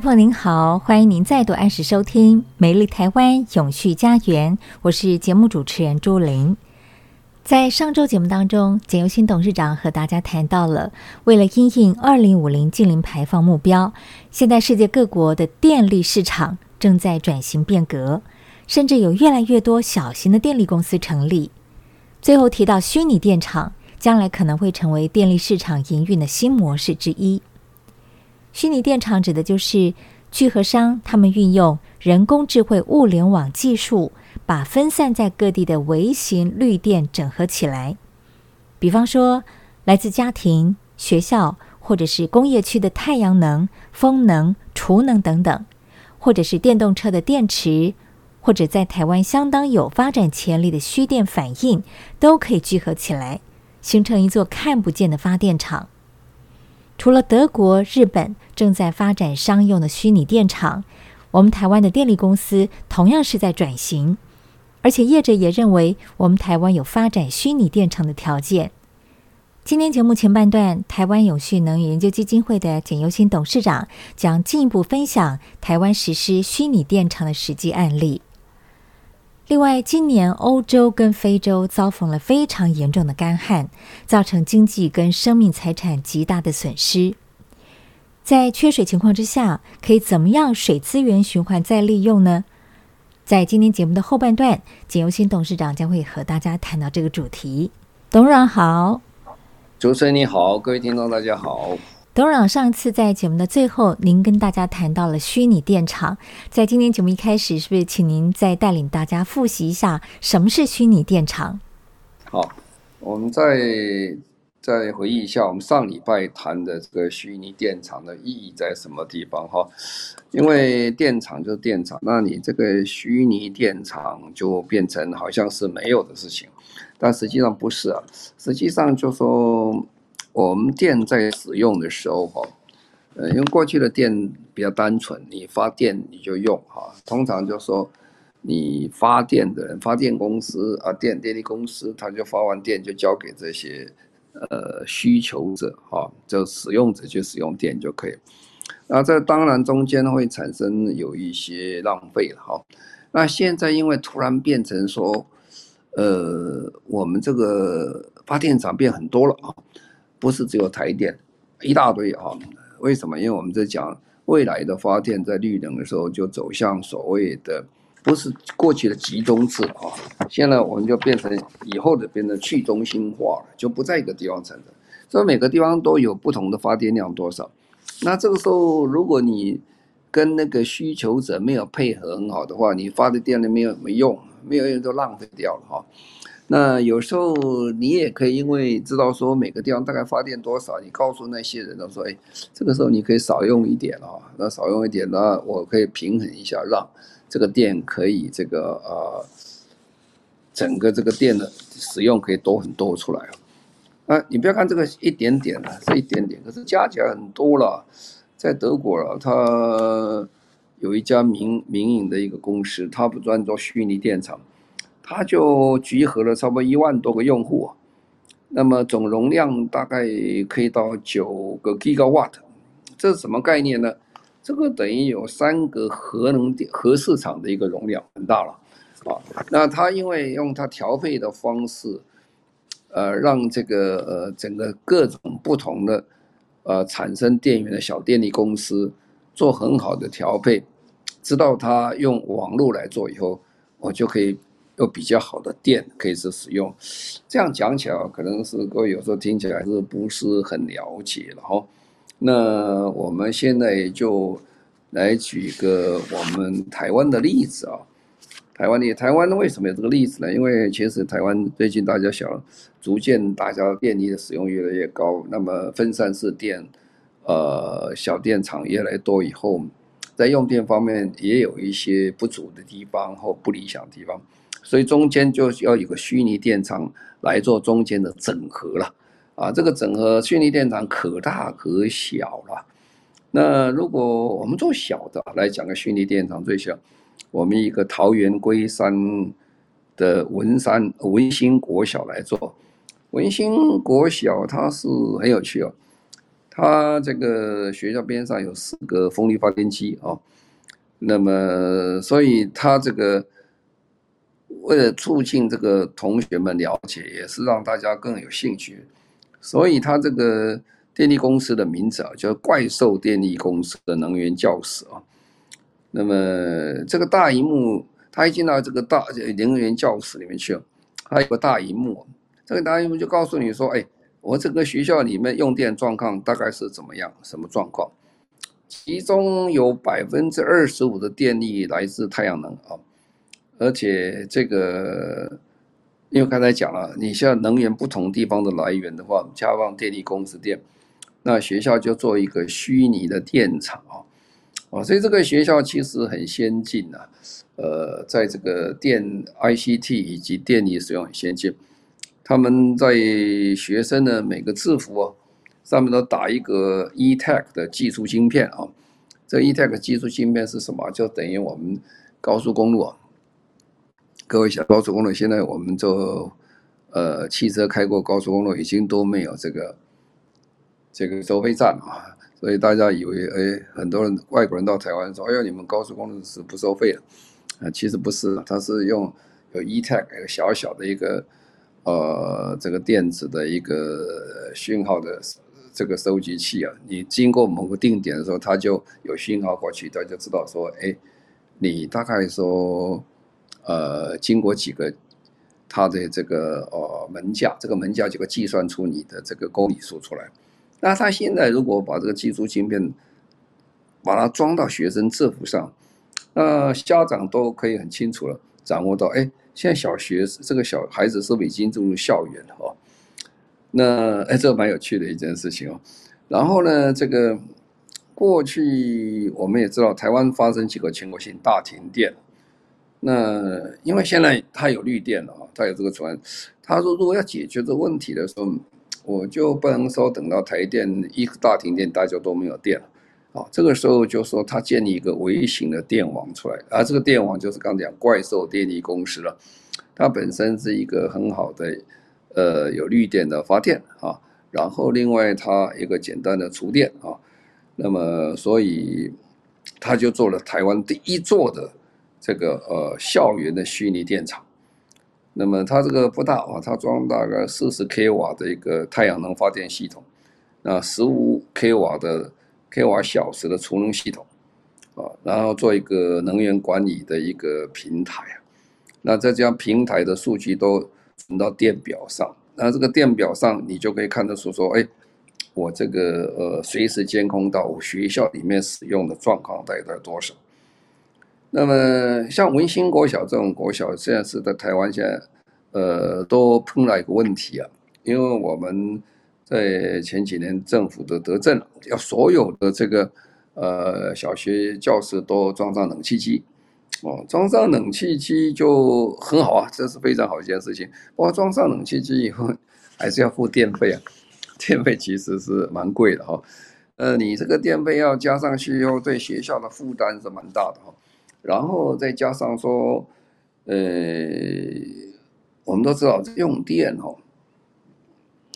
朋友您好，欢迎您再度按时收听《美丽台湾永续家园》，我是节目主持人朱琳。在上周节目当中，简尤新董事长和大家谈到了，为了因应二零五零净零排放目标，现在世界各国的电力市场正在转型变革，甚至有越来越多小型的电力公司成立。最后提到虚拟电厂，将来可能会成为电力市场营运的新模式之一。虚拟电厂指的就是聚合商，他们运用人工智慧物联网技术，把分散在各地的微型绿电整合起来。比方说，来自家庭、学校或者是工业区的太阳能、风能、储能等等，或者是电动车的电池，或者在台湾相当有发展潜力的虚电反应，都可以聚合起来，形成一座看不见的发电厂。除了德国、日本正在发展商用的虚拟电厂，我们台湾的电力公司同样是在转型，而且业者也认为我们台湾有发展虚拟电厂的条件。今天节目前半段，台湾永续能源研究基金会的简尤新董事长将进一步分享台湾实施虚拟电厂的实际案例。另外，今年欧洲跟非洲遭逢了非常严重的干旱，造成经济跟生命财产极大的损失。在缺水情况之下，可以怎么样水资源循环再利用呢？在今天节目的后半段，简尤新董事长将会和大家谈到这个主题。董事长好，主持人你好，各位听众大家好。董事长，上次在节目的最后，您跟大家谈到了虚拟电厂。在今天节目一开始，是不是请您再带领大家复习一下什么是虚拟电厂？好，我们再再回忆一下，我们上礼拜谈的这个虚拟电厂的意义在什么地方？哈，因为电厂就是电厂，那你这个虚拟电厂就变成好像是没有的事情，但实际上不是啊，实际上就说。我们电在使用的时候，哈，呃，因为过去的电比较单纯，你发电你就用，哈，通常就说你发电的人，发电公司啊，电电力公司，他就发完电就交给这些呃需求者，哈，就使用者去使用电就可以。那这当然中间会产生有一些浪费，哈。那现在因为突然变成说，呃，我们这个发电厂变很多了啊。不是只有台电，一大堆啊！为什么？因为我们在讲未来的发电在绿能的时候，就走向所谓的不是过去的集中制啊，现在我们就变成以后的变成去中心化了，就不在一个地方产生，所以每个地方都有不同的发电量多少。那这个时候，如果你跟那个需求者没有配合很好的话，你发的电力没有什么用，没有用就浪费掉了哈。那有时候你也可以，因为知道说每个地方大概发电多少，你告诉那些人都说，哎，这个时候你可以少用一点哦，那少用一点呢，我可以平衡一下，让这个电可以这个呃，整个这个电的使用可以多很多出来啊。你不要看这个一点点了，这一点点，可是加起来很多了。在德国了，它有一家民民营的一个公司，它不专做虚拟电厂。它就集合了差不多一万多个用户，那么总容量大概可以到九个 gigawatt，这是什么概念呢？这个等于有三个核能电核市场的一个容量，很大了啊。那它因为用它调配的方式，呃，让这个呃整个各种不同的呃产生电源的小电力公司做很好的调配，知道它用网络来做以后，我就可以。有比较好的电可以是使用。这样讲起来，可能是各位有时候听起来是不是很了解了哈？那我们现在就来举个我们台湾的例子啊。台湾的台湾为什么有这个例子呢？因为其实台湾最近大家想，逐渐大家电力的使用越来越高，那么分散式电，呃，小电厂越来越多以后，在用电方面也有一些不足的地方或不理想的地方，所以中间就要有个虚拟电厂来做中间的整合了。啊，这个整合虚拟电厂可大可小了。那如果我们做小的来讲个虚拟电厂最小。我们一个桃园龟山的文山文心国小来做，文心国小它是很有趣哦，它这个学校边上有四个风力发电机啊，那么所以它这个为了促进这个同学们了解，也是让大家更有兴趣，所以他这个电力公司的名字啊叫怪兽电力公司的能源教室啊。那么这个大荧幕，他一进到这个大能源教室里面去，还有个大荧幕，这个大荧幕就告诉你说，哎，我这个学校里面用电状况大概是怎么样，什么状况？其中有百分之二十五的电力来自太阳能啊，而且这个，因为刚才讲了，你像能源不同地方的来源的话，加上电力公司电，那学校就做一个虚拟的电厂啊。哦，所以这个学校其实很先进啊，呃，在这个电 ICT 以及电力使用很先进。他们在学生的每个制服哦，上面都打一个 eTag 的技术芯片啊。这 eTag 技术芯片是什么？就等于我们高速公路啊。各位想，高速公路现在我们做呃，汽车开过高速公路已经都没有这个这个收费站啊。所以大家以为，哎，很多人外国人到台湾说，哎呀，你们高速公路是不收费的，啊，其实不是，它是用有 eTag 一个小小的一个，呃，这个电子的一个讯号的这个收集器啊，你经过某个定点的时候，它就有讯号过去，它就知道说，哎，你大概说，呃，经过几个它的这个呃门架，这个门架就会计算出你的这个公里数出来。那他现在如果把这个技术芯片，把它装到学生制服上，那家长都可以很清楚了，掌握到，哎，现在小学这个小孩子是不是已经进入校园了哦？那哎，这蛮有趣的一件事情哦。然后呢，这个过去我们也知道，台湾发生几个全国性大停电，那因为现在它有绿电了啊，它有这个船，他说如果要解决这问题的时候。我就不能说等到台电一个大停电，大家都没有电了，啊，这个时候就说他建立一个微型的电网出来，而这个电网就是刚讲怪兽电力公司了，它本身是一个很好的，呃，有绿电的发电啊，然后另外它一个简单的储电啊，那么所以他就做了台湾第一座的这个呃校园的虚拟电厂。那么它这个不大啊，它装大概四十 k 瓦的一个太阳能发电系统，那十五 k 瓦的 k 瓦小时的储能系统，啊，然后做一个能源管理的一个平台啊，那再将平台的数据都存到电表上，那这个电表上你就可以看得出说，哎，我这个呃随时监控到我学校里面使用的状况大概多少。那么像文心国小这种国小，现在是在台湾现在，呃，都碰到一个问题啊，因为我们在前几年政府的德政，要所有的这个呃小学教室都装上冷气机，哦，装上冷气机就很好啊，这是非常好一件事情。不过装上冷气机以后，还是要付电费啊，电费其实是蛮贵的哈。呃，你这个电费要加上去以后，对学校的负担是蛮大的哈。然后再加上说，呃，我们都知道用电哦，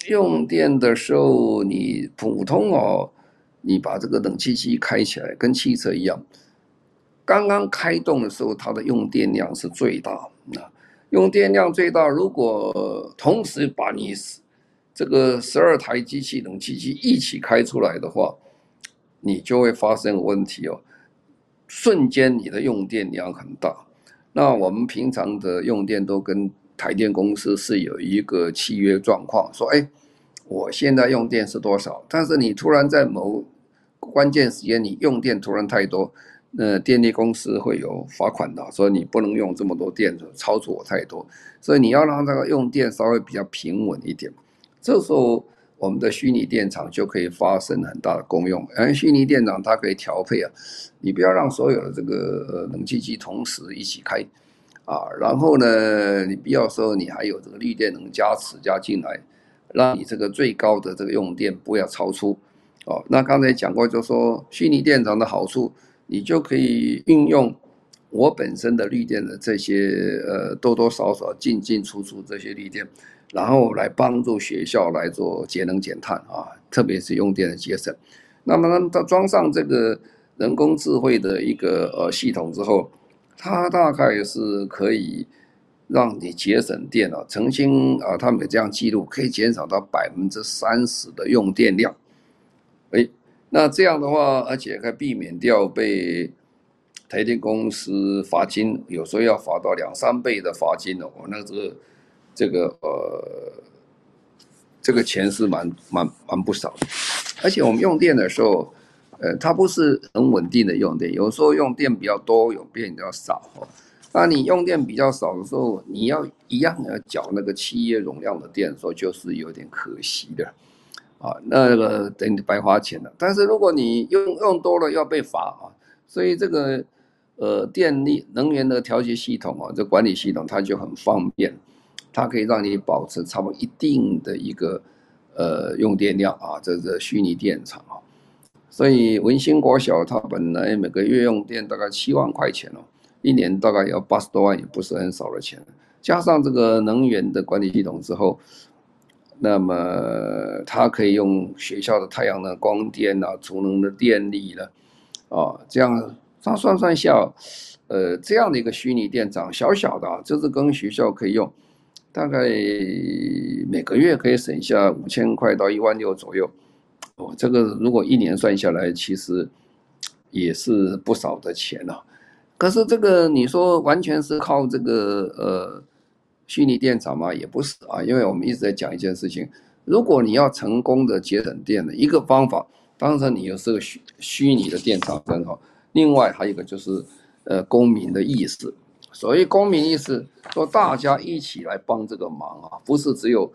用电的时候你普通哦，你把这个冷气机开起来，跟汽车一样，刚刚开动的时候，它的用电量是最大。那用电量最大，如果同时把你这个十二台机器冷气机一起开出来的话，你就会发生问题哦。瞬间，你的用电量很大，那我们平常的用电都跟台电公司是有一个契约状况，说，哎，我现在用电是多少？但是你突然在某关键时间你用电突然太多，那电力公司会有罚款的，所以你不能用这么多电，超出我太多，所以你要让这个用电稍微比较平稳一点。这时候我们的虚拟电厂就可以发生很大的功用，而虚拟电厂它可以调配啊，你不要让所有的这个冷气机同时一起开。啊，然后呢，你必要时候你还有这个绿电能加持加进来，让你这个最高的这个用电不要超出。哦，那刚才讲过，就说虚拟电厂的好处，你就可以运用我本身的绿电的这些呃多多少少进进出出这些绿电，然后来帮助学校来做节能减碳啊，特别是用电的节省。那么，它装上这个人工智慧的一个呃系统之后。它大概是可以让你节省电了，曾经啊，他们有这样记录，可以减少到百分之三十的用电量。哎，那这样的话，而且还避免掉被台电公司罚金，有时候要罚到两三倍的罚金哦。那这个这个呃，这个钱是蛮蛮蛮不少的，而且我们用电的时候。呃，它不是很稳定的用电，有时候用电比较多，有变比较少。那你用电比较少的时候，你要一样要缴那个企业容量的电的时候，就是有点可惜的啊。那个等于白花钱了。但是如果你用用多了要被罚啊，所以这个呃电力能源的调节系统啊，这管理系统它就很方便，它可以让你保持差不多一定的一个呃用电量啊，这是虚拟电厂啊。所以文心国小它本来每个月用电大概七万块钱哦，一年大概要八十多万，也不是很少的钱。加上这个能源的管理系统之后，那么它可以用学校的太阳能光电啊、储能的电力了，啊，这样它算算下，呃，这样的一个虚拟电厂小小的，啊，就是跟学校可以用，大概每个月可以省下五千块到一万六左右。哦，这个如果一年算下来，其实也是不少的钱了。可是这个你说完全是靠这个呃虚拟电厂吗？也不是啊，因为我们一直在讲一件事情：如果你要成功的节省电的一个方法，当然你有这个虚虚拟的电厂很好。另外还有一个就是呃公民的意识。所谓公民意识，说大家一起来帮这个忙啊，不是只有。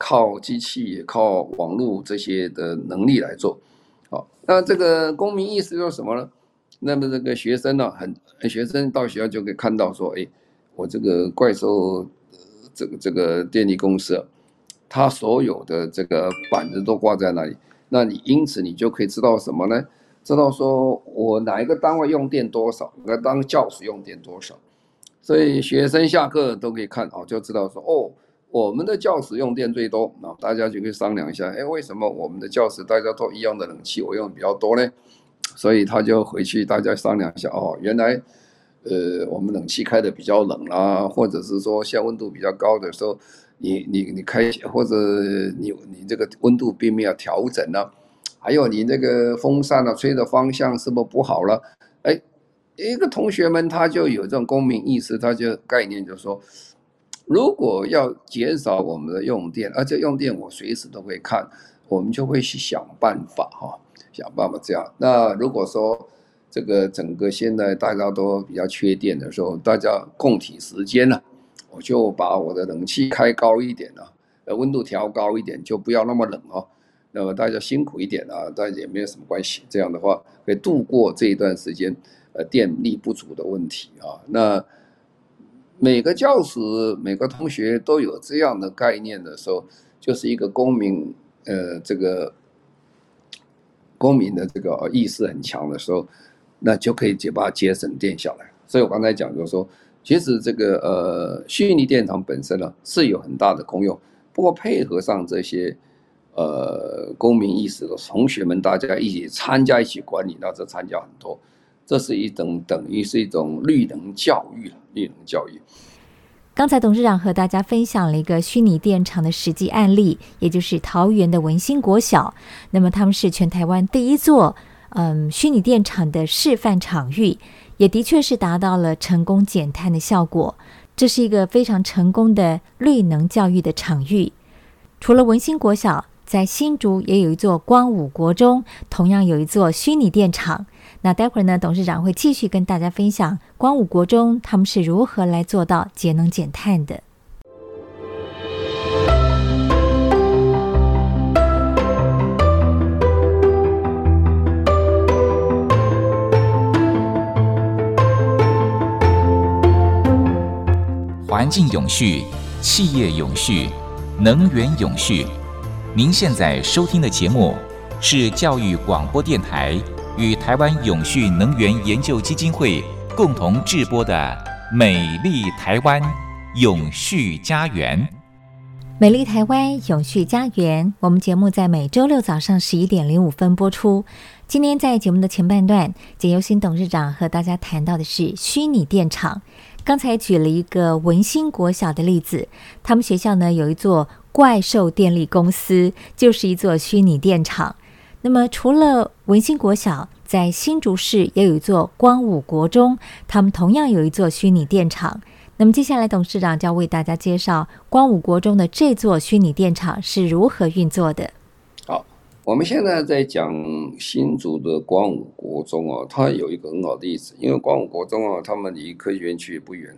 靠机器、靠网络这些的能力来做，好，那这个公民意识是什么呢？那么这个学生呢，很学生到学校就可以看到说，哎，我这个怪兽，这个这个电力公司，它所有的这个板子都挂在那里，那你因此你就可以知道什么呢？知道说我哪一个单位用电多少，那当教室用电多少，所以学生下课都可以看哦，就知道说哦。我们的教室用电最多，那大家就可以商量一下，哎，为什么我们的教室大家都一样的冷气，我用的比较多呢？所以他就回去大家商量一下，哦，原来，呃，我们冷气开的比较冷啊，或者是说现在温度比较高的时候，你你你开或者你你这个温度并没有调整呢、还有你那个风扇啊吹的方向是不是不好了？哎，一个同学们他就有这种公民意识，他就概念就是说。如果要减少我们的用电，而且用电我随时都会看，我们就会去想办法哈，想办法这样。那如果说这个整个现在大家都比较缺电的时候，大家共体时间了，我就把我的冷气开高一点啊，呃，温度调高一点，就不要那么冷哦。那么大家辛苦一点啊，但也没有什么关系。这样的话，可以度过这一段时间，电力不足的问题啊。那。每个教室、每个同学都有这样的概念的时候，就是一个公民，呃，这个公民的这个意识很强的时候，那就可以就把节省电下来。所以我刚才讲就是说，其实这个呃虚拟电厂本身呢是有很大的功用，不过配合上这些呃公民意识的同学们，大家一起参加一起管理，那就参加很多。这是一种等于是一种绿能教育，绿能教育。刚才董事长和大家分享了一个虚拟电厂的实际案例，也就是桃园的文心国小。那么他们是全台湾第一座嗯虚拟电厂的示范场域，也的确是达到了成功减碳的效果。这是一个非常成功的绿能教育的场域。除了文心国小，在新竹也有一座光武国中，同样有一座虚拟电厂。那待会儿呢，董事长会继续跟大家分享光武国中他们是如何来做到节能减碳的。环境永续，企业永续，能源永续。您现在收听的节目是教育广播电台与台湾永续能源研究基金会共同制播的《美丽台湾永续家园》。美丽台湾永续家园，我们节目在每周六早上十一点零五分播出。今天在节目的前半段，简尤新董事长和大家谈到的是虚拟电厂。刚才举了一个文心国小的例子，他们学校呢有一座怪兽电力公司，就是一座虚拟电厂。那么除了文心国小，在新竹市也有一座光武国中，他们同样有一座虚拟电厂。那么接下来董事长就要为大家介绍光武国中的这座虚拟电厂是如何运作的。好我们现在在讲新竹的光武国中啊，它有一个很好的例子，因为光武国中啊，他们离科学园区也不远，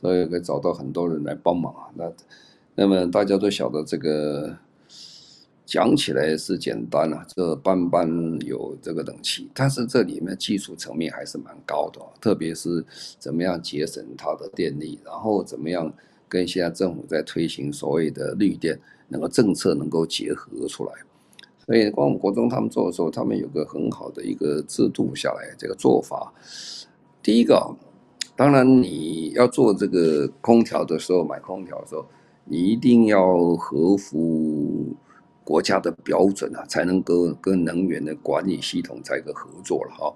所以可以找到很多人来帮忙啊。那那么大家都晓得这个讲起来是简单啊，这班班有这个冷气，但是这里面技术层面还是蛮高的，特别是怎么样节省它的电力，然后怎么样跟现在政府在推行所谓的绿电，能够政策能够结合出来。所以光武国中他们做的时候，他们有个很好的一个制度下来，这个做法。第一个，当然你要做这个空调的时候，买空调的时候，你一定要合乎国家的标准啊，才能够跟能源的管理系统在一个合作了哈。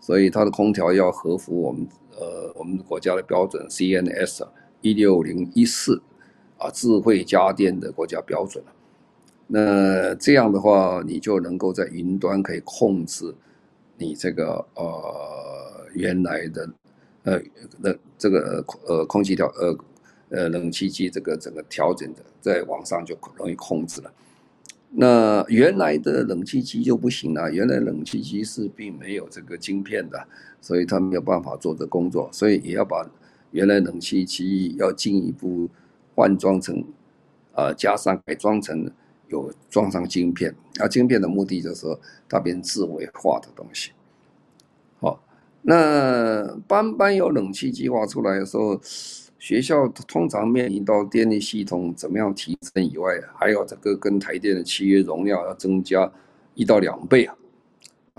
所以它的空调要合符我们呃我们国家的标准 CNS 一六零一四啊，智慧家电的国家标准。那这样的话，你就能够在云端可以控制你这个呃原来的呃那这个呃空气调呃呃冷气机这个整个调整的，在网上就容易控制了。那原来的冷气机就不行了，原来冷气机是并没有这个晶片的，所以它没有办法做这工作，所以也要把原来冷气机要进一步换装成呃加上改装成。有装上晶片，那，晶片的目的就是说它变智慧化的东西。好，那班班有冷气计划出来的时候，学校通常面临到电力系统怎么样提升以外，还有这个跟台电的契约容量要增加一到两倍啊，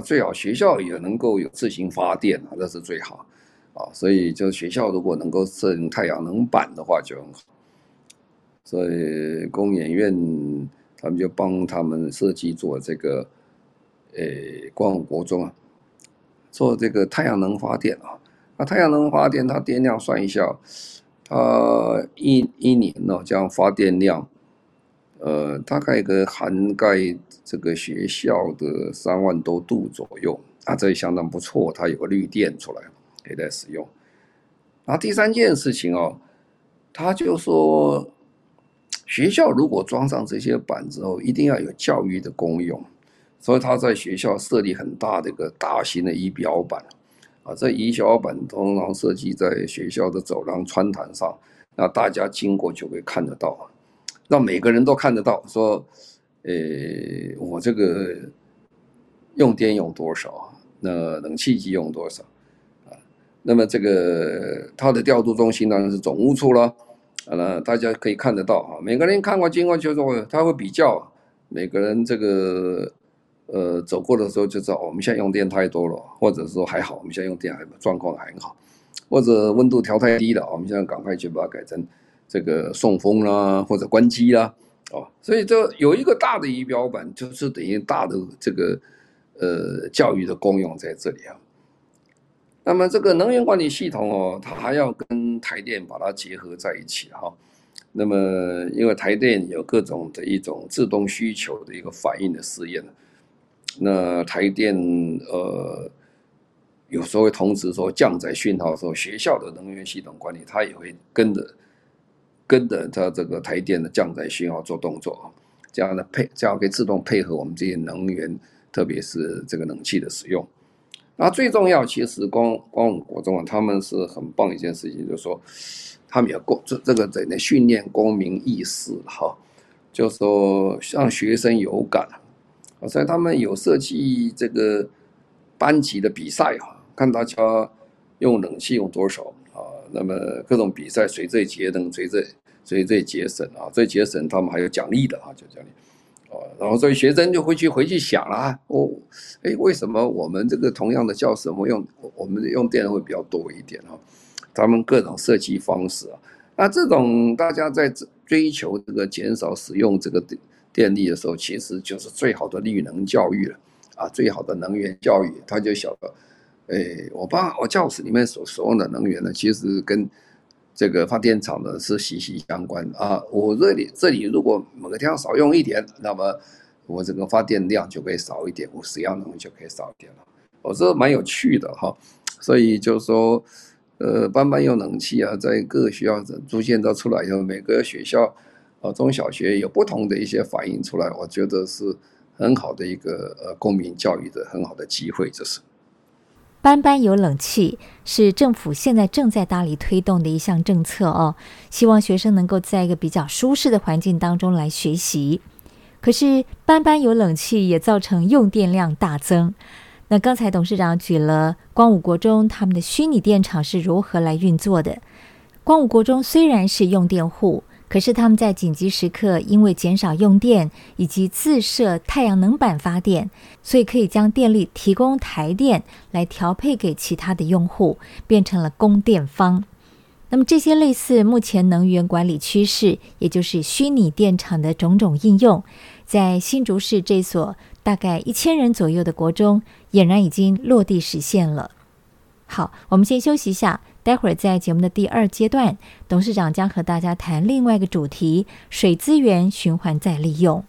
最好学校也能够有自行发电啊，那是最好啊。所以就学校如果能够设定太阳能板的话就很好。所以工研院。他们就帮他们设计做这个，诶，光武国中啊，做这个太阳能发电啊。那太阳能发电，它电量算一下，它一一年呢这样发电量，呃，大概可以涵盖这个学校的三万多度左右啊，这相当不错。它有个绿电出来，可以来使用。然后第三件事情哦，他就说。学校如果装上这些板之后，一定要有教育的功用，所以他在学校设立很大的一个大型的仪表板，啊，这一小板通常设计在学校的走廊穿堂上，那大家经过就会看得到，让每个人都看得到，说，呃，我这个用电用多少，那冷气机用多少，啊，那么这个它的调度中心当然是总务处了。那大家可以看得到啊，每个人看过经过就会他会比较，每个人这个呃走过的时候就知道我们现在用电太多了，或者说还好，我们现在用电还状况还很好，或者温度调太低了，我们现在赶快去把它改成这个送风啦，或者关机啦，哦，所以这有一个大的仪表板，就是等于大的这个呃教育的功用在这里啊。那么这个能源管理系统哦，它还要跟台电把它结合在一起哈。那么因为台电有各种的一种自动需求的一个反应的试验，那台电呃有时候会通知说降载讯号的时候，学校的能源系统管理它也会跟着跟着它这个台电的降载讯号做动作，这样的配这样可以自动配合我们这些能源，特别是这个冷气的使用。那最重要，其实光光武国中啊，他们是很棒一件事情，就是说他们要公这这个在那训练公民意识哈，就是说让学生有感，所以他们有设计这个班级的比赛哈，看大家用冷气用多少啊，那么各种比赛谁最节能，谁最谁最节省啊，最节省他们还有奖励的啊，就奖励。哦，然后所以学生就回去回去想了啊，哦，哎，为什么我们这个同样的教室，我们用我们用电会比较多一点哈？他们各种设计方式啊，那这种大家在追求这个减少使用这个电力的时候，其实就是最好的绿能教育了啊，最好的能源教育，他就晓得，哎，我把我教室里面所使用的能源呢，其实跟。这个发电厂呢是息息相关啊！我这里这里如果每天少用一点，那么我这个发电量就可以少一点，我使用能力就可以少一点了。我这蛮有趣的哈，所以就说，呃，班班用冷气啊，在各个学校逐渐都出来以后，每个学校中小学有不同的一些反应出来，我觉得是很好的一个呃公民教育的很好的机会，这是。班班有冷气是政府现在正在大力推动的一项政策哦，希望学生能够在一个比较舒适的环境当中来学习。可是班班有冷气也造成用电量大增。那刚才董事长举了光武国中他们的虚拟电厂是如何来运作的。光武国中虽然是用电户。可是他们在紧急时刻，因为减少用电以及自设太阳能板发电，所以可以将电力提供台电来调配给其他的用户，变成了供电方。那么这些类似目前能源管理趋势，也就是虚拟电厂的种种应用，在新竹市这所大概一千人左右的国中，俨然已经落地实现了。好，我们先休息一下。待会儿在节目的第二阶段，董事长将和大家谈另外一个主题：水资源循环再利用。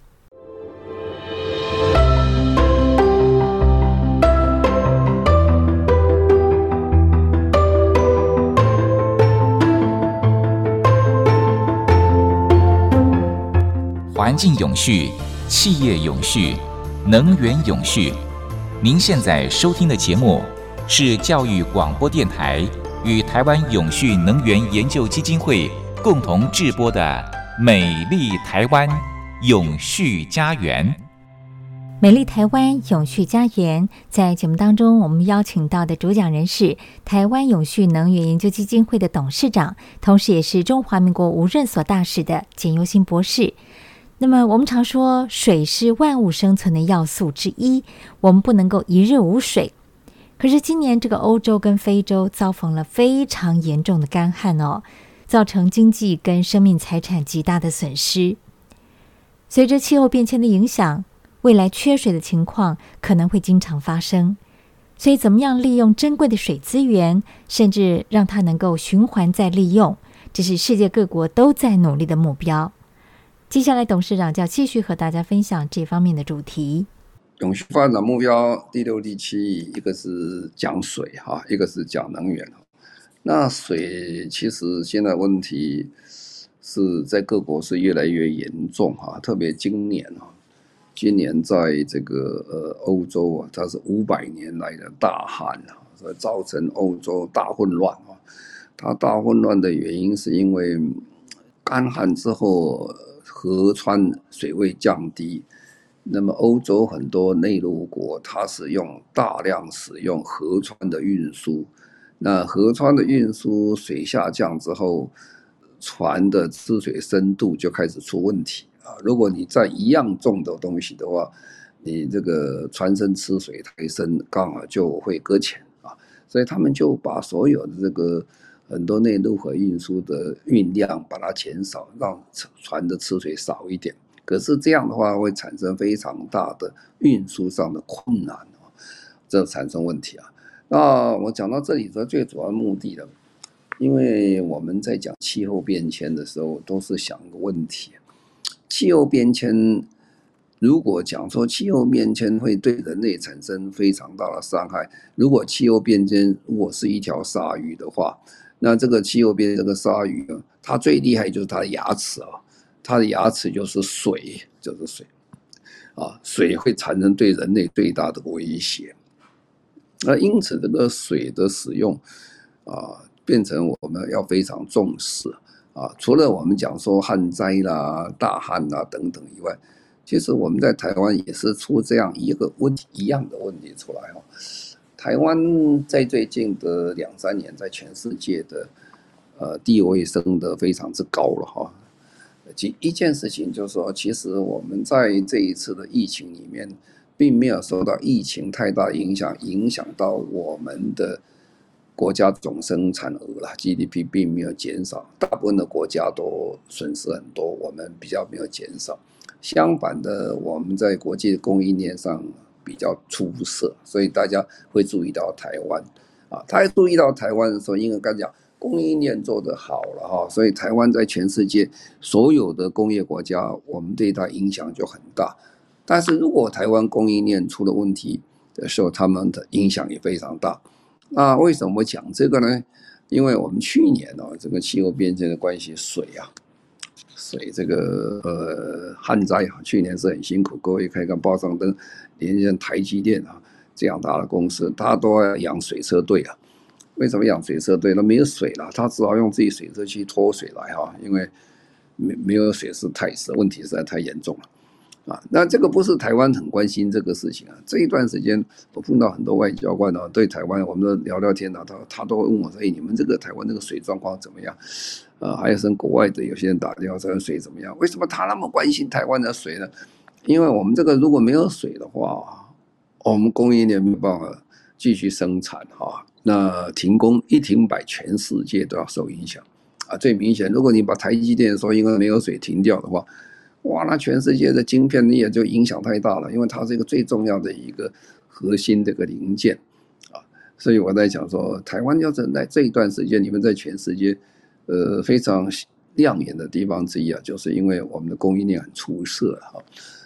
环境永续、企业永续、能源永续。您现在收听的节目是教育广播电台。与台湾永续能源研究基金会共同制播的《美丽台湾永续家园》。美丽台湾永续家园，在节目当中，我们邀请到的主讲人是台湾永续能源研究基金会的董事长，同时也是中华民国无任所大使的简尤新博士。那么，我们常说水是万物生存的要素之一，我们不能够一日无水。可是今年这个欧洲跟非洲遭逢了非常严重的干旱哦，造成经济跟生命财产极大的损失。随着气候变迁的影响，未来缺水的情况可能会经常发生。所以，怎么样利用珍贵的水资源，甚至让它能够循环再利用，这是世界各国都在努力的目标。接下来，董事长就要继续和大家分享这方面的主题。永续发展目标第六、第七，一个是讲水哈，一个是讲能源。那水其实现在问题是在各国是越来越严重哈，特别今年哈，今年在这个呃欧洲啊，它是五百年来的大旱啊，所以造成欧洲大混乱啊。它大混乱的原因是因为干旱之后，河川水位降低。那么欧洲很多内陆国，它是用大量使用河川的运输。那河川的运输水下降之后，船的吃水深度就开始出问题啊。如果你在一样重的东西的话，你这个船身吃水太深，刚好就会搁浅啊。所以他们就把所有的这个很多内陆河运输的运量把它减少，让船的吃水少一点。可是这样的话会产生非常大的运输上的困难啊，这产生问题啊。那我讲到这里的最主要目的呢，因为我们在讲气候变迁的时候，都是想个问题：气候变迁如果讲说气候变迁会对人类产生非常大的伤害，如果气候变迁如果是一条鲨鱼的话，那这个气候变这个鲨鱼啊，它最厉害就是它的牙齿啊，它的牙齿就是水，就是水，啊，水会产生对人类最大的威胁。那因此，这个水的使用啊，变成我们要非常重视啊。除了我们讲说旱灾啦、大旱啦等等以外，其实我们在台湾也是出这样一个问题一样的问题出来哈。台湾在最近的两三年，在全世界的呃地位升得非常之高了哈。其一件事情就是说，其实我们在这一次的疫情里面，并没有受到疫情太大影响，影响到我们的国家总生产额了，GDP 并没有减少，大部分的国家都损失很多，我们比较没有减少。相反的，我们在国际供应链上比较出色，所以大家会注意到台湾啊。他还注意到台湾的时候，因为刚讲供应链做得好了哈，所以台湾在全世界所有的工业国家，我们对它影响就很大。但是如果台湾供应链出了问题的时候，他们的影响也非常大。那为什么讲这个呢？因为我们去年哦，这个气候变迁的关系，水啊。水这个呃旱灾啊，去年是很辛苦。各位可以看报上登，连像台积电啊这样大的公司，他都要养水车队啊。为什么养水车对？那没有水了，他只好用自己水车去拖水来哈。因为没没有水是太死，问题实在太严重了。啊，那这个不是台湾很关心这个事情啊。这一段时间，我碰到很多外交官啊，对台湾，我们都聊聊天啊，他他都会问我说：“哎，你们这个台湾这个水状况怎么样？”啊，还有跟国外的有些人打电话说水怎么样？为什么他那么关心台湾的水呢？因为我们这个如果没有水的话，我们供应链没办法继续生产哈。那停工一停摆，全世界都要受影响啊。最明显，如果你把台积电说因为没有水停掉的话。哇，那全世界的晶片你也就影响太大了，因为它是一个最重要的一个核心这个零件啊，所以我在讲说，台湾要是在这一段时间，你们在全世界呃非常亮眼的地方之一啊，就是因为我们的供应链很出色哈，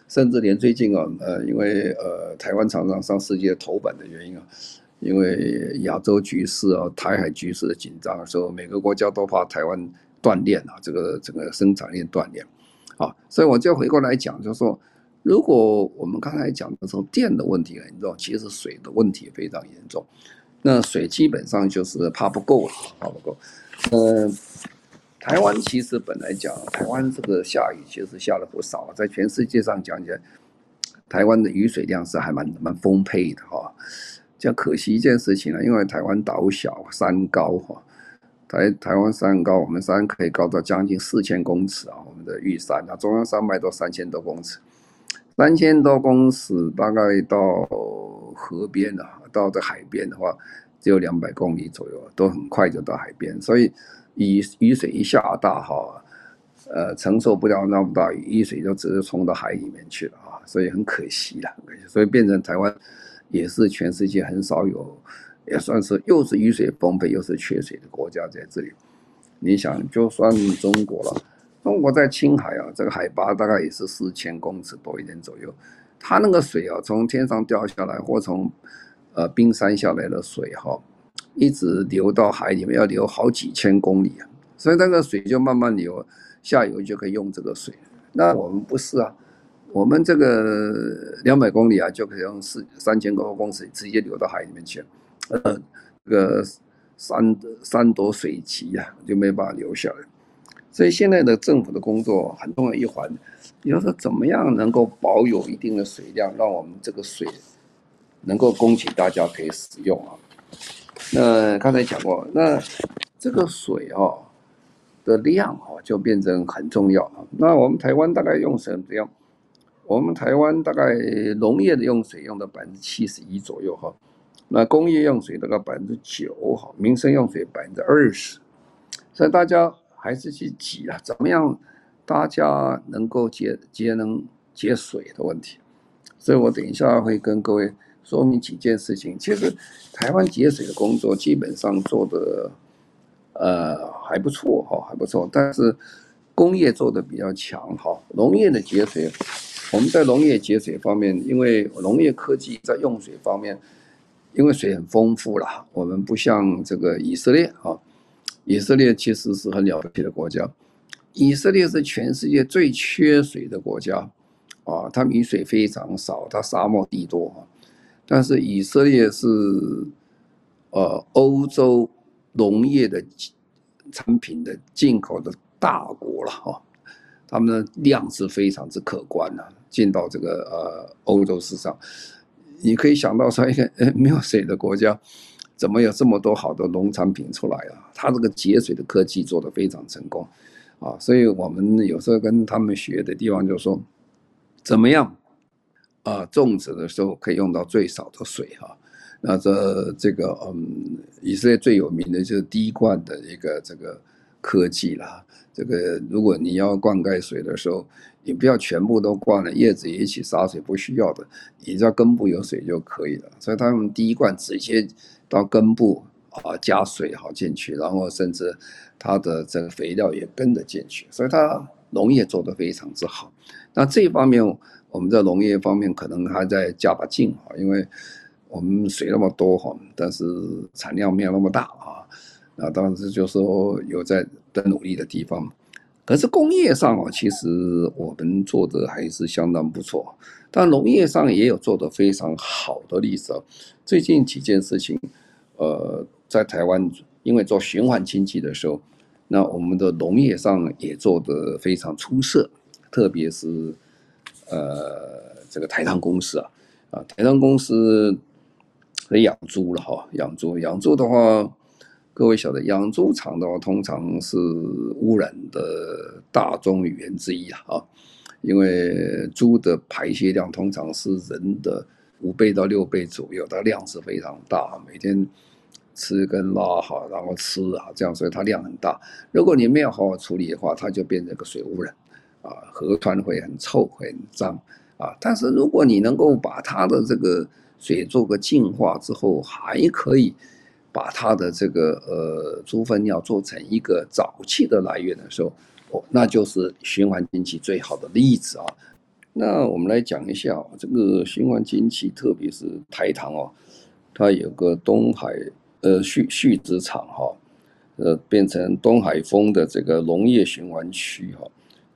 甚至连最近啊呃，因为呃台湾厂商上世界头版的原因啊，因为亚洲局势啊、台海局势的紧张，所以每个国家都怕台湾断链啊，这个整个生产链断链。啊，所以我就回过来讲，就是说，如果我们刚才讲的时候，电的问题很严重，其实水的问题非常严重。那水基本上就是怕不够了，怕不够。嗯、台湾其实本来讲，台湾这个下雨其实下了不少，在全世界上讲起来，台湾的雨水量是还蛮蛮丰沛的哈。这可惜一件事情呢，因为台湾岛小山高哈。台台湾山高，我们山可以高到将近四千公尺啊！我们的玉山啊，中央山脉都三千多公尺，三千多公尺大概到河边啊，到这海边的话，只有两百公里左右，都很快就到海边。所以雨雨水一下大哈，呃，承受不了那么大雨，雨水就直接冲到海里面去了啊！所以很可惜了，所以变成台湾也是全世界很少有。也算是又是雨水丰沛又是缺水的国家在这里。你想，就算中国了，中国在青海啊，这个海拔大概也是四千公尺多一点左右，它那个水啊，从天上掉下来或从呃冰山下来的水哈，一直流到海里面要流好几千公里啊，所以那个水就慢慢流，下游就可以用这个水。那我们不是啊，我们这个两百公里啊，就可以用四三千多公尺直接流到海里面去了。呃，这个三三朵水旗啊，就没办法留下来。所以现在的政府的工作很重要一环，你要说怎么样能够保有一定的水量，让我们这个水能够供给大家可以使用啊。那刚才讲过，那这个水啊的量啊就变成很重要啊。那我们台湾大概用什么样？我们台湾大概农业的用水用到百分之七十一左右哈。那工业用水大概百分之九，哈，民生用水百分之二十，所以大家还是去挤啊，怎么样大家能够节节能节水的问题。所以我等一下会跟各位说明几件事情。其实台湾节水的工作基本上做的呃还不错哈，还不错，但是工业做的比较强哈，农业的节水我们在农业节水方面，因为农业科技在用水方面，因为水很丰富啦，我们不像这个以色列啊，以色列其实是很了不起的国家，以色列是全世界最缺水的国家啊，它雨水非常少，它沙漠地多啊，但是以色列是呃欧洲农业的产品的进口的大国了哈，他们的量是非常之可观的。进到这个呃欧洲市场，你可以想到说一个呃没有水的国家，怎么有这么多好的农产品出来啊？它这个节水的科技做得非常成功啊，所以我们有时候跟他们学的地方就是说，怎么样啊种植的时候可以用到最少的水哈？那这这个嗯，以色列最有名的就是滴灌的一个这个科技啦。这个如果你要灌溉水的时候，你不要全部都灌了，叶子一起洒水，不需要的，你只要根部有水就可以了。所以他们滴灌直接到根部啊，加水好进去，然后甚至它的这个肥料也跟着进去，所以它农业做得非常之好。那这一方面我们在农业方面可能还在加把劲啊，因为我们水那么多哈，但是产量没有那么大啊。那当时就说有在的努力的地方，可是工业上啊，其实我们做的还是相当不错。但农业上也有做得非常好的例子。最近几件事情，呃，在台湾因为做循环经济的时候，那我们的农业上也做得非常出色。特别是呃，这个台糖公司啊，啊，台糖公司养猪了哈，养猪养猪的话。各位晓得，养猪场的话，通常是污染的大宗语言之一啊，因为猪的排泄量通常是人的五倍到六倍左右，它量是非常大，每天吃跟拉哈，然后吃啊，这样，所以它量很大。如果你没有好好处理的话，它就变成个水污染啊，河川会很臭，很脏啊。但是如果你能够把它的这个水做个净化之后，还可以。把它的这个呃猪粪尿做成一个沼气的来源的时候，哦，那就是循环经济最好的例子啊。那我们来讲一下这个循环经济，特别是台糖哦，它有个东海呃畜畜殖场哈，呃变成东海丰的这个农业循环区哈，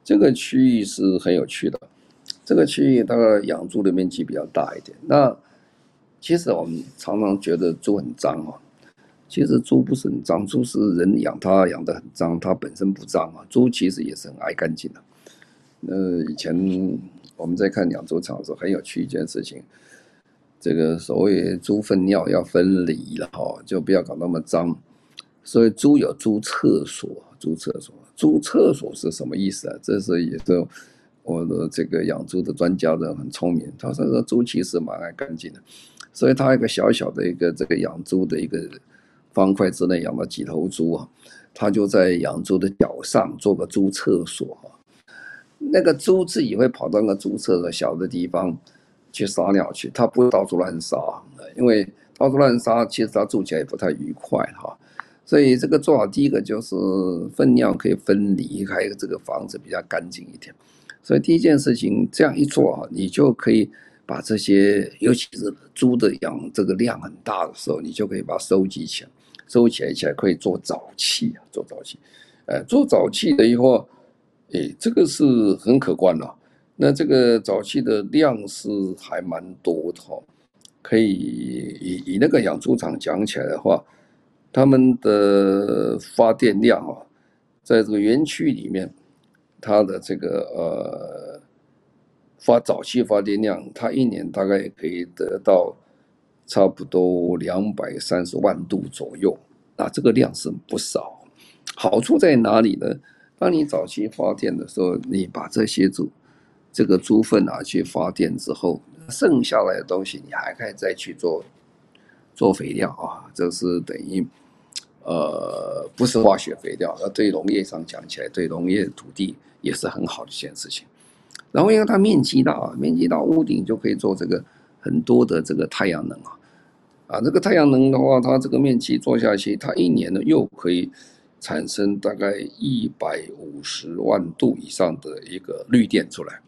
这个区域是很有趣的。这个区域大概养猪的面积比较大一点。那其实我们常常觉得猪很脏哦。其实猪不是很脏，猪是人养它养得很脏，它本身不脏啊。猪其实也是很爱干净的。呃，以前我们在看养猪场的时候，很有趣一件事情，这个所谓猪粪尿要分离了哈，就不要搞那么脏。所以猪有猪厕所，猪厕所，猪厕所是什么意思啊？这是也是我的这个养猪的专家的很聪明，他说说猪其实蛮爱干净的，所以他一个小小的一个这个养猪的一个。方块之内养了几头猪啊，他就在养猪的脚上做个猪厕所啊。那个猪自己会跑到那个猪厕所小的地方去撒尿去，它不会到处乱撒，因为到处乱撒，其实它住起来也不太愉快哈。所以这个做好第一个就是粪尿可以分离，还有这个房子比较干净一点。所以第一件事情这样一做啊，你就可以。把这些，尤其是猪的养这个量很大的时候，你就可以把它收集起来，收起来起来可以做沼气啊，做沼气，呃，做沼气的以后，哎，这个是很可观了。那这个沼气的量是还蛮多的哈，可以以以那个养猪场讲起来的话，他们的发电量啊，在这个园区里面，它的这个呃。发沼气发电量，它一年大概也可以得到差不多两百三十万度左右，那这个量是不少。好处在哪里呢？当你早期发电的时候，你把这些猪这个猪粪拿去发电之后，剩下来的东西你还可以再去做做肥料啊，这是等于呃不是化学肥料，那对农业上讲起来，对农业土地也是很好的一件事情。然后因为它面积大啊，面积大，屋顶就可以做这个很多的这个太阳能啊，啊，这个太阳能的话，它这个面积做下去，它一年呢又可以产生大概一百五十万度以上的一个绿电出来。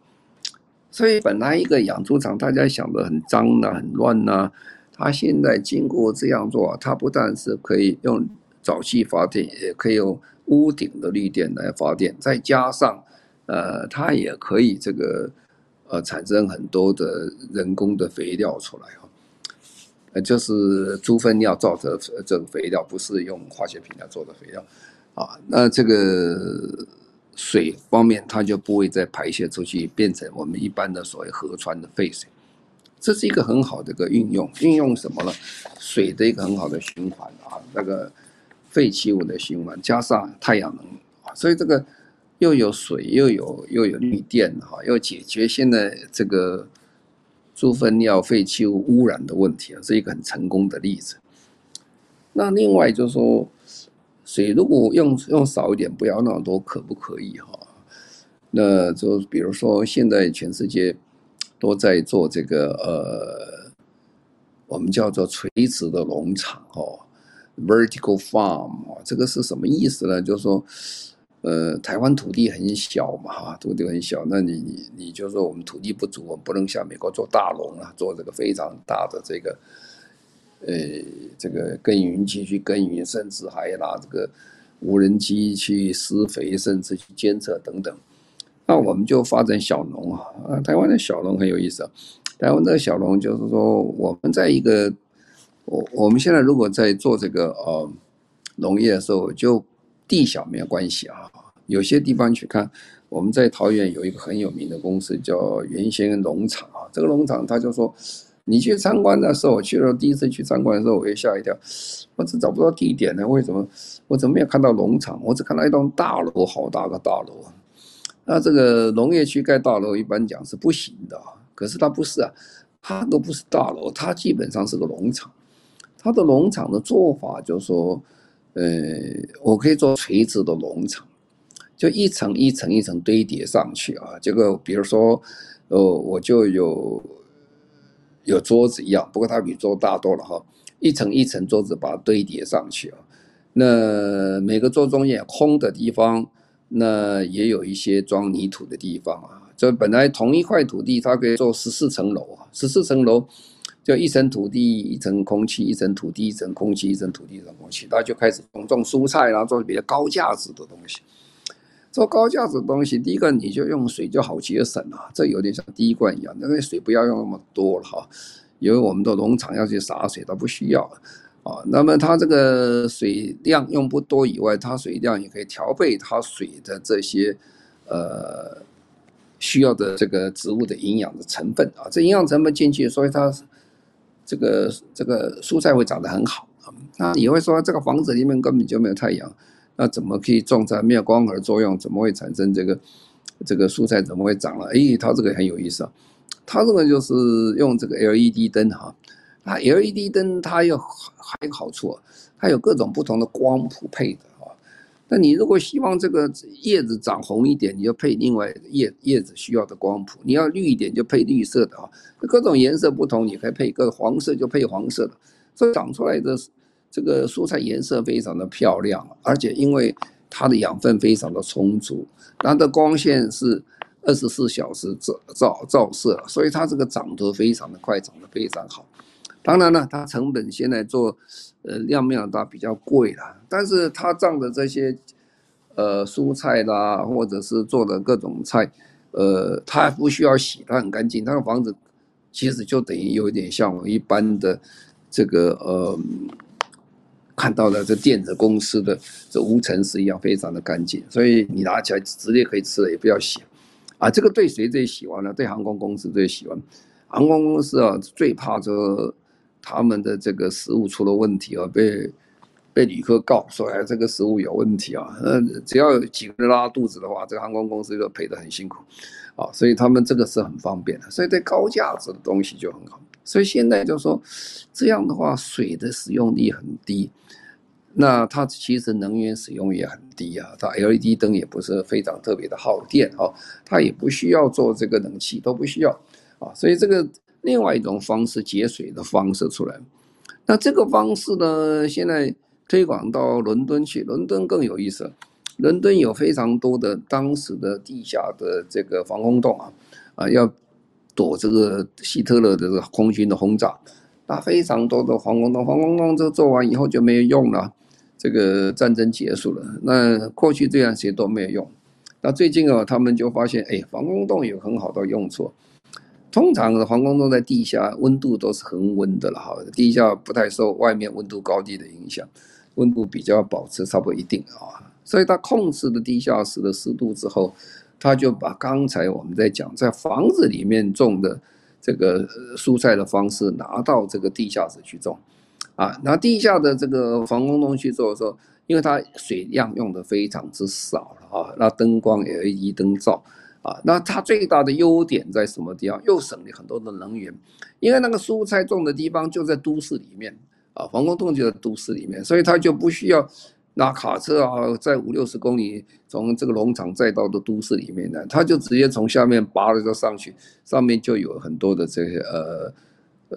所以本来一个养猪场，大家想的很脏呐、很乱呐、啊，它现在经过这样做，它不但是可以用沼气发电，也可以用屋顶的绿电来发电，再加上，呃，它也可以这个呃产生很多的人工的肥料出来哈，呃，就是猪粪尿造的这个肥料，不是用化学品来做的肥料。啊，那这个水方面，它就不会再排泄出去，变成我们一般的所谓河川的废水。这是一个很好的一个运用，运用什么呢？水的一个很好的循环啊，那个废弃物的循环，加上太阳能啊，所以这个又有水，又有又有绿电哈，又解决现在这个猪粪尿废弃物污染的问题啊，是一个很成功的例子。那另外就是说。水如果用用少一点，不要那么多，可不可以哈？那就比如说，现在全世界都在做这个呃，我们叫做垂直的农场哦，vertical farm 这个是什么意思呢？就是说，呃，台湾土地很小嘛哈，土地很小，那你你你就说我们土地不足，我们不能像美国做大农啊，做这个非常大的这个。呃，这个耕耘机去耕耘，甚至还要拿这个无人机去施肥，甚至去监测等等。那我们就发展小农，啊，台湾的小农很有意思啊。台湾的小农就是说，我们在一个，我我们现在如果在做这个呃农业的时候，就地小没有关系啊。有些地方去看，我们在桃园有一个很有名的公司叫原先农场啊，这个农场他就说。你去参观的时候，我去了第一次去参观的时候，我也吓一跳，我只找不到地点呢。为什么？我怎么没有看到农场？我只看到一栋大楼，好大个大楼啊。那这个农业区盖大楼，一般讲是不行的啊。可是它不是啊，它都不是大楼，它基本上是个农场。它的农场的做法就是说，呃，我可以做垂直的农场，就一层一层一层堆叠上去啊。这个比如说，呃，我就有。有桌子一样，不过它比桌大多了哈，一层一层桌子把它堆叠上去啊。那每个桌中间空的地方，那也有一些装泥土的地方啊。这本来同一块土地，它可以做十四层楼啊，十四层楼就一层土地一层空气，一层土地一层空气，一层土地一层空气，它就开始种种蔬菜，然后做比较高价值的东西。做高价值的东西，第一个你就用水就好节省啊，这有点像滴灌一样，那个水不要用那么多了哈，因为我们的农场要去洒水，它不需要啊。那么它这个水量用不多以外，它水量也可以调配它水的这些呃需要的这个植物的营养的成分啊，这营养成分进去，所以它这个这个蔬菜会长得很好啊。那你会说这个房子里面根本就没有太阳。那怎么可以种在没有光合作用？怎么会产生这个这个蔬菜？怎么会长了？哎，他这个很有意思啊！他这个就是用这个 LED 灯哈，它 LED 灯它有还有好处，它有各种不同的光谱配的。那你如果希望这个叶子长红一点，你就配另外叶叶子需要的光谱；你要绿一点，就配绿色的啊。各种颜色不同，你可以配个黄色就配黄色的，所以长出来的。这个蔬菜颜色非常的漂亮，而且因为它的养分非常的充足，它的光线是二十四小时照照照射，所以它这个长得非常的快，长得非常好。当然了，它成本现在做呃量面大比较贵了，但是它长的这些呃蔬菜啦，或者是做的各种菜，呃，它还不需要洗，它很干净。他的房子其实就等于有点像我一般的这个呃。看到了这电子公司的这无尘室一样，非常的干净，所以你拿起来直接可以吃了，也不要洗。啊，这个对谁最喜欢呢？对航空公司最喜欢。航空公司啊，最怕这他们的这个食物出了问题啊，被被旅客告说哎，这个食物有问题啊。嗯，只要有几个人拉肚子的话，这个航空公司就赔得很辛苦啊。所以他们这个是很方便的，所以对高价值的东西就很好。所以现在就说，这样的话，水的使用率很低，那它其实能源使用也很低啊。它 LED 灯也不是非常特别的耗电啊，它也不需要做这个冷气，都不需要啊。所以这个另外一种方式节水的方式出来，那这个方式呢，现在推广到伦敦去，伦敦更有意思，伦敦有非常多的当时的地下的这个防空洞啊，啊要。躲这个希特勒的这个空军的轰炸，那非常多的防空洞，防空洞这做完以后就没有用了，这个战争结束了。那过去这样些都没有用，那最近啊，他们就发现，哎，防空洞有很好的用处。通常的防空洞在地下，温度都是恒温的了哈，地下不太受外面温度高低的影响，温度比较保持差不多一定啊，所以它控制了地下室的湿度之后，他就把刚才我们在讲在房子里面种的这个蔬菜的方式拿到这个地下室去种，啊，拿地下的这个防空洞去做的时候，因为它水量用的非常之少了啊，那灯光 LED 灯罩。啊，那它最大的优点在什么地方？又省了很多的能源，因为那个蔬菜种的地方就在都市里面啊，防空洞就在都市里面，所以他就不需要拿卡车啊，在五六十公里从这个农场再到的都市里面呢，他就直接从下面拔了就上去，上面就有很多的这些呃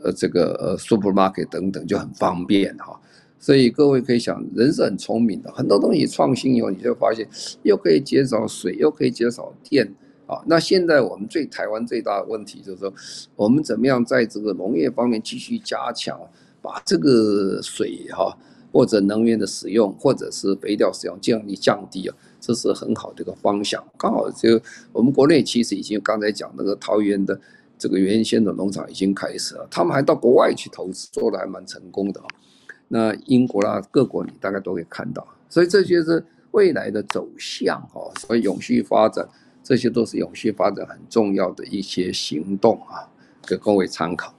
呃这个 supermarket 等等，就很方便哈。所以各位可以想，人是很聪明的，很多东西创新以后，你就发现又可以减少水，又可以减少电。啊，那现在我们最台湾最大的问题就是说，我们怎么样在这个农业方面继续加强，把这个水哈或者能源的使用，或者是肥料使用降低降低啊，这是很好的一个方向。刚好就我们国内其实已经刚才讲那个桃园的这个原先的农场已经开始了，他们还到国外去投资，做的还蛮成功的。那英国啦各国你大概都可以看到，所以这些是未来的走向哈，所以永续发展。这些都是永续发展很重要的一些行动啊，给各位参考。